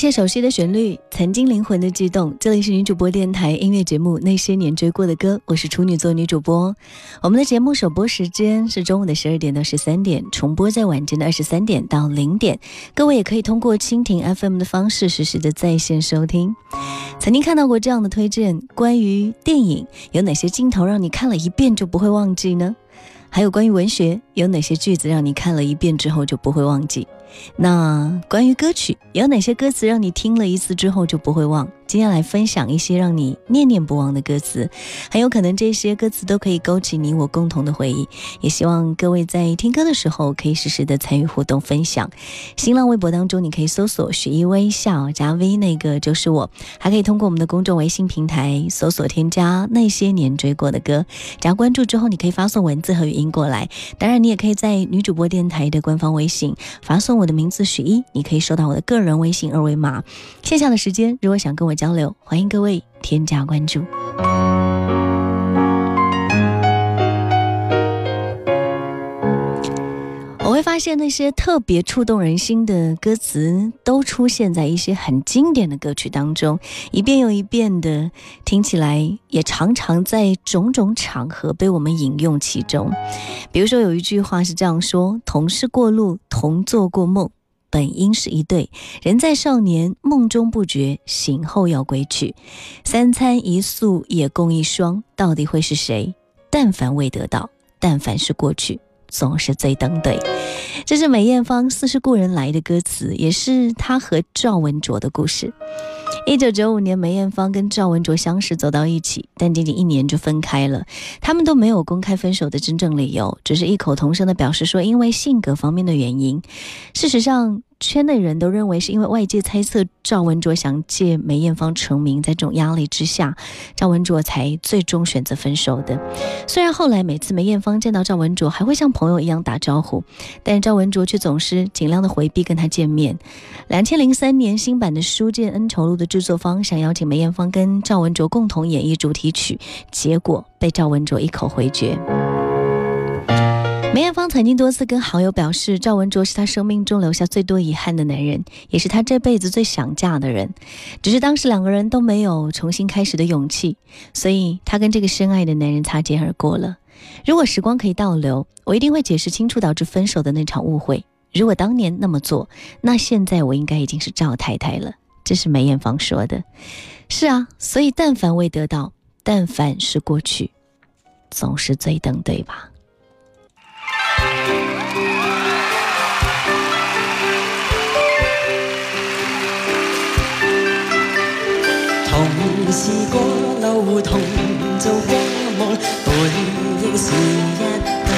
些熟悉的旋律，曾经灵魂的悸动。这里是女主播电台音乐节目《那些年追过的歌》，我是处女座女主播。我们的节目首播时间是中午的十二点到十三点，重播在晚间的二十三点到零点。各位也可以通过蜻蜓 FM 的方式实时的在线收听。曾经看到过这样的推荐：关于电影，有哪些镜头让你看了一遍就不会忘记呢？还有关于文学，有哪些句子让你看了一遍之后就不会忘记？那关于歌曲，有哪些歌词让你听了一次之后就不会忘？接下来分享一些让你念念不忘的歌词，很有可能这些歌词都可以勾起你我共同的回忆。也希望各位在听歌的时候可以实时的参与互动分享。新浪微博当中你可以搜索“许一微笑”加 V，那个就是我。还可以通过我们的公众微信平台搜索添加“那些年追过的歌”，加关注之后你可以发送文字和语音过来。当然，你也可以在女主播电台的官方微信发送我的名字许一，你可以收到我的个人微信二维码。线下的时间，如果想跟我。交流，欢迎各位添加关注。我会发现那些特别触动人心的歌词，都出现在一些很经典的歌曲当中，一遍又一遍的听起来，也常常在种种场合被我们引用其中。比如说有一句话是这样说：“同是过路，同做过梦。”本应是一对，人在少年梦中不觉，醒后要归去。三餐一宿也共一双，到底会是谁？但凡未得到，但凡是过去，总是最登对。这是梅艳芳《似是故人来》的歌词，也是她和赵文卓的故事。一九九五年，梅艳芳跟赵文卓相识走到一起，但仅仅一年就分开了。他们都没有公开分手的真正理由，只是异口同声地表示说，因为性格方面的原因。事实上。圈内人都认为是因为外界猜测赵文卓想借梅艳芳成名，在这种压力之下，赵文卓才最终选择分手的。虽然后来每次梅艳芳见到赵文卓还会像朋友一样打招呼，但赵文卓却总是尽量的回避跟他见面。两千零三年新版的《书剑恩仇录》的制作方想邀请梅艳芳跟赵文卓共同演绎主题曲，结果被赵文卓一口回绝。梅艳芳曾经多次跟好友表示，赵文卓是她生命中留下最多遗憾的男人，也是她这辈子最想嫁的人。只是当时两个人都没有重新开始的勇气，所以她跟这个深爱的男人擦肩而过了。如果时光可以倒流，我一定会解释清楚导致分手的那场误会。如果当年那么做，那现在我应该已经是赵太太了。这是梅艳芳说的。是啊，所以但凡未得到，但凡是过去，总是最等对吧？同是过路，同做过梦，本应是一对。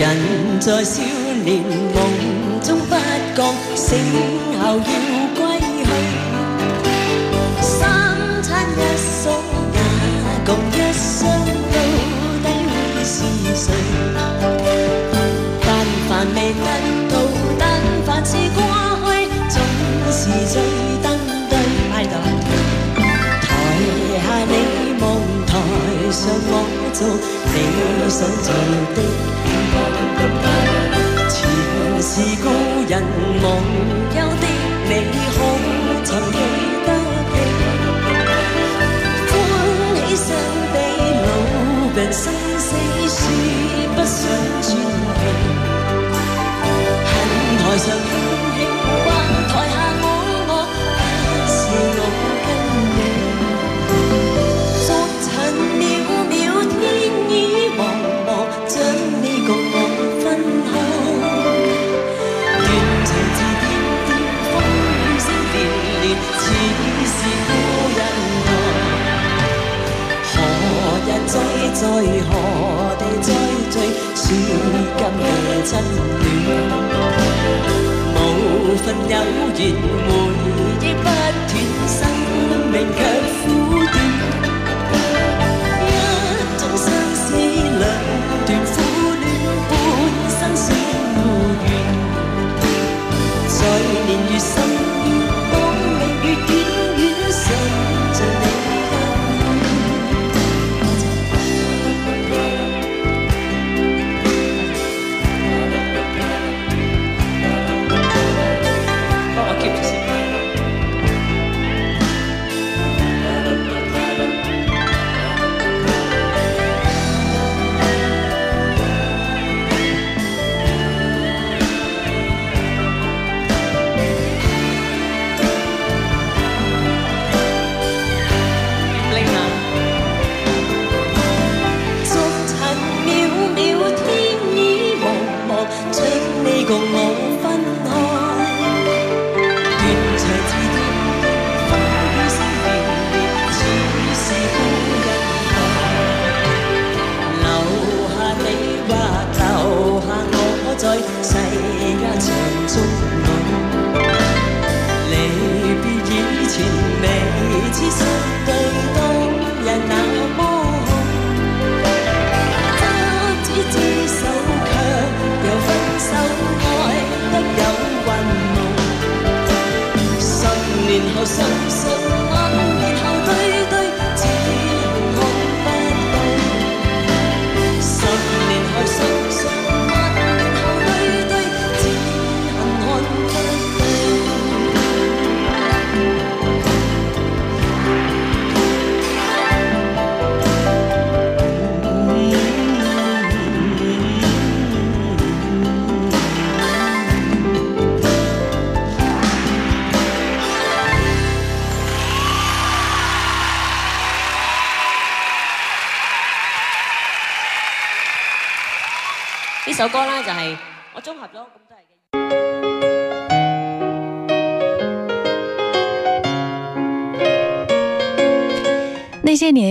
人在少年梦中不觉，醒后要上我做你想做的，前是故人忘忧的你，可曾经首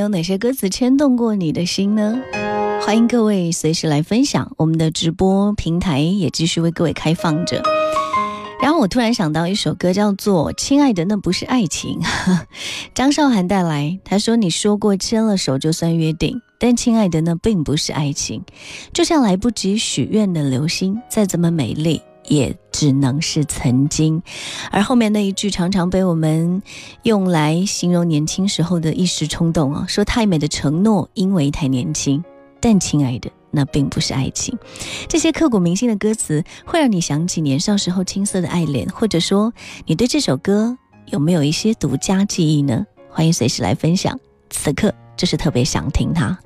有哪些歌词牵动过你的心呢？欢迎各位随时来分享，我们的直播平台也继续为各位开放着。然后我突然想到一首歌，叫做《亲爱的那不是爱情》，张韶涵带来。他说：“你说过牵了手就算约定。”但亲爱的，那并不是爱情，就像来不及许愿的流星，再怎么美丽，也只能是曾经。而后面那一句常常被我们用来形容年轻时候的一时冲动啊，说太美的承诺，因为太年轻。但亲爱的，那并不是爱情。这些刻骨铭心的歌词，会让你想起年少时候青涩的爱恋，或者说，你对这首歌有没有一些独家记忆呢？欢迎随时来分享。此刻就是特别想听它。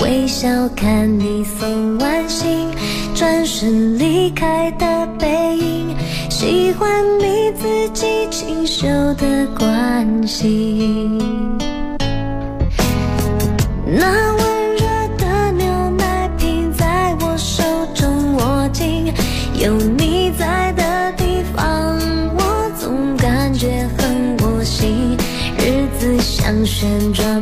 微笑看你送完信，转身离开的背影，喜欢你自己清秀的关心。那温热的牛奶瓶在我手中握紧，有你在的地方，我总感觉很窝心。日子像旋转。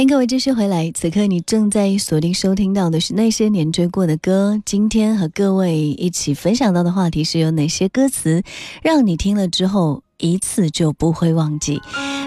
欢迎各位继续回来，此刻你正在锁定收听到的是那些年追过的歌。今天和各位一起分享到的话题是有哪些歌词，让你听了之后。一次就不会忘记，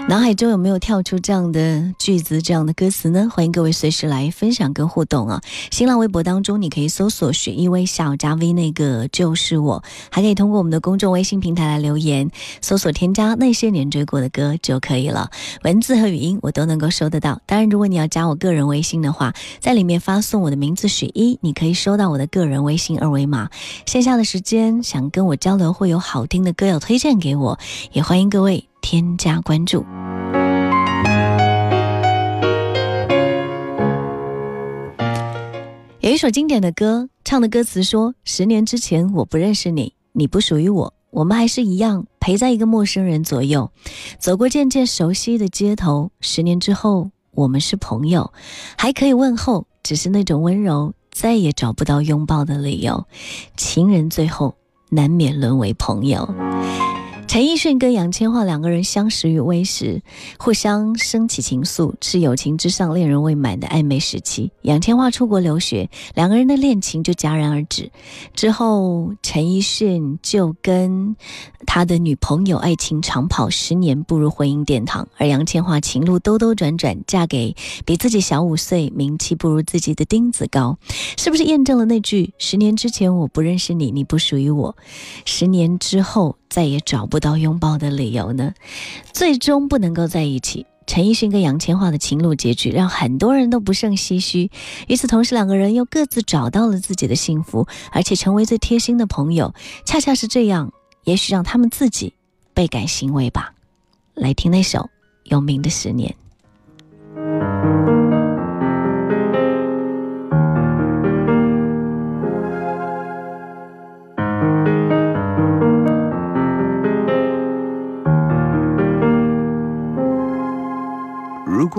脑海中有没有跳出这样的句子、这样的歌词呢？欢迎各位随时来分享跟互动啊！新浪微博当中，你可以搜索“雪一微笑”加 V，那个就是我，还可以通过我们的公众微信平台来留言，搜索添加那些年追过的歌就可以了。文字和语音我都能够收得到。当然，如果你要加我个人微信的话，在里面发送我的名字雪一，你可以收到我的个人微信二维码。线下的时间想跟我交流，会有好听的歌要推荐给我。也欢迎各位添加关注。有一首经典的歌，唱的歌词说：“十年之前我不认识你，你不属于我，我们还是一样陪在一个陌生人左右，走过渐渐熟悉的街头。十年之后，我们是朋友，还可以问候，只是那种温柔再也找不到拥抱的理由。情人最后难免沦为朋友。”陈奕迅跟杨千嬅两个人相识于微时，互相升起情愫，是友情之上恋人未满的暧昧时期。杨千嬅出国留学，两个人的恋情就戛然而止。之后，陈奕迅就跟他的女朋友爱情长跑十年，步入婚姻殿堂。而杨千嬅情路兜兜转转，嫁给比自己小五岁、名气不如自己的丁子高，是不是验证了那句“十年之前我不认识你，你不属于我；十年之后”。再也找不到拥抱的理由呢？最终不能够在一起。陈奕迅跟杨千嬅的情路结局让很多人都不胜唏嘘。与此同时，两个人又各自找到了自己的幸福，而且成为最贴心的朋友。恰恰是这样，也许让他们自己倍感欣慰吧。来听那首有名的《十年》。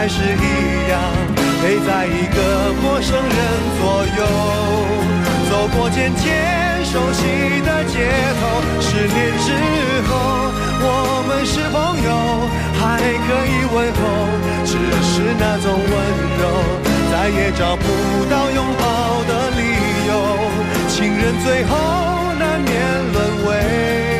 还是一样，陪在一个陌生人左右，走过渐渐熟悉的街头。十年之后，我们是朋友，还可以问候，只是那种温柔，再也找不到拥抱的理由。情人最后难免沦为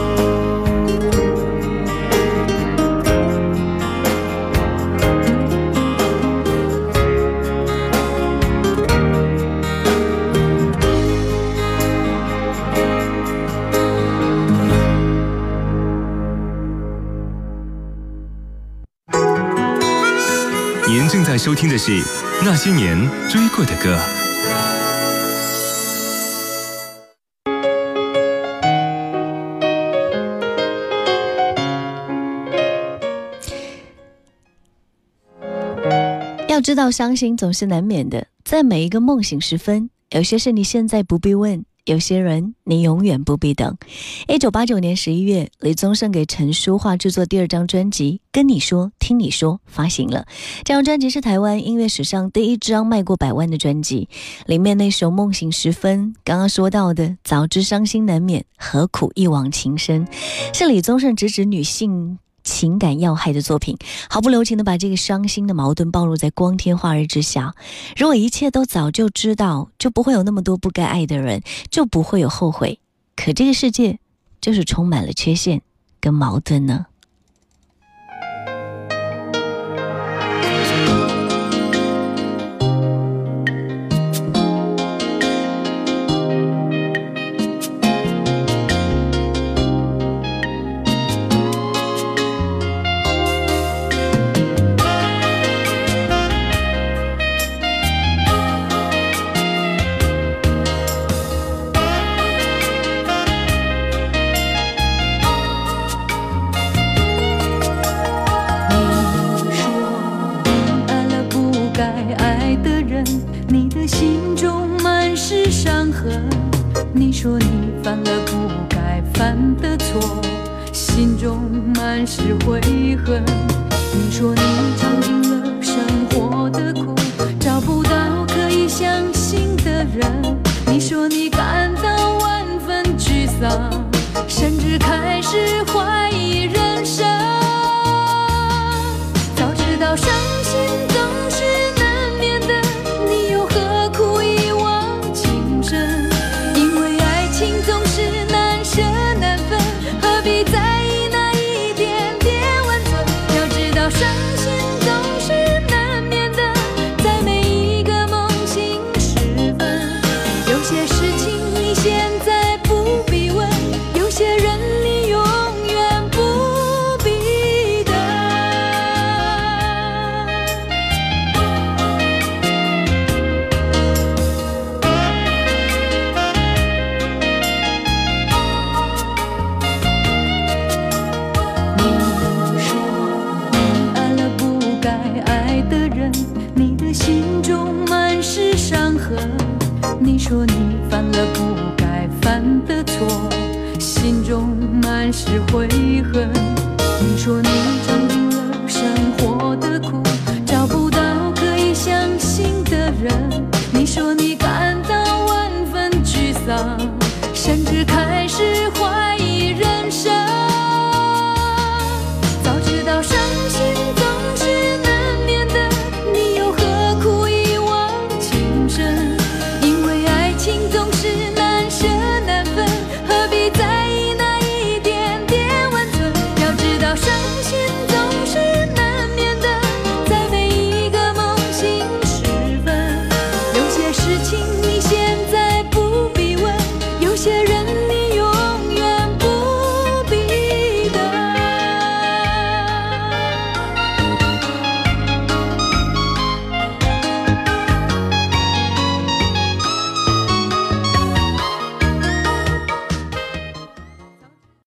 收听的是那些年追过的歌。要知道，伤心总是难免的，在每一个梦醒时分，有些事你现在不必问。有些人，你永远不必等。一九八九年十一月，李宗盛给陈淑桦制作第二张专辑《跟你说，听你说》发行了。这张专辑是台湾音乐史上第一张卖过百万的专辑。里面那首《梦醒时分》，刚刚说到的“早知伤心难免，何苦一往情深”，是李宗盛直指女性。情感要害的作品，毫不留情的把这个伤心的矛盾暴露在光天化日之下。如果一切都早就知道，就不会有那么多不该爱的人，就不会有后悔。可这个世界，就是充满了缺陷跟矛盾呢。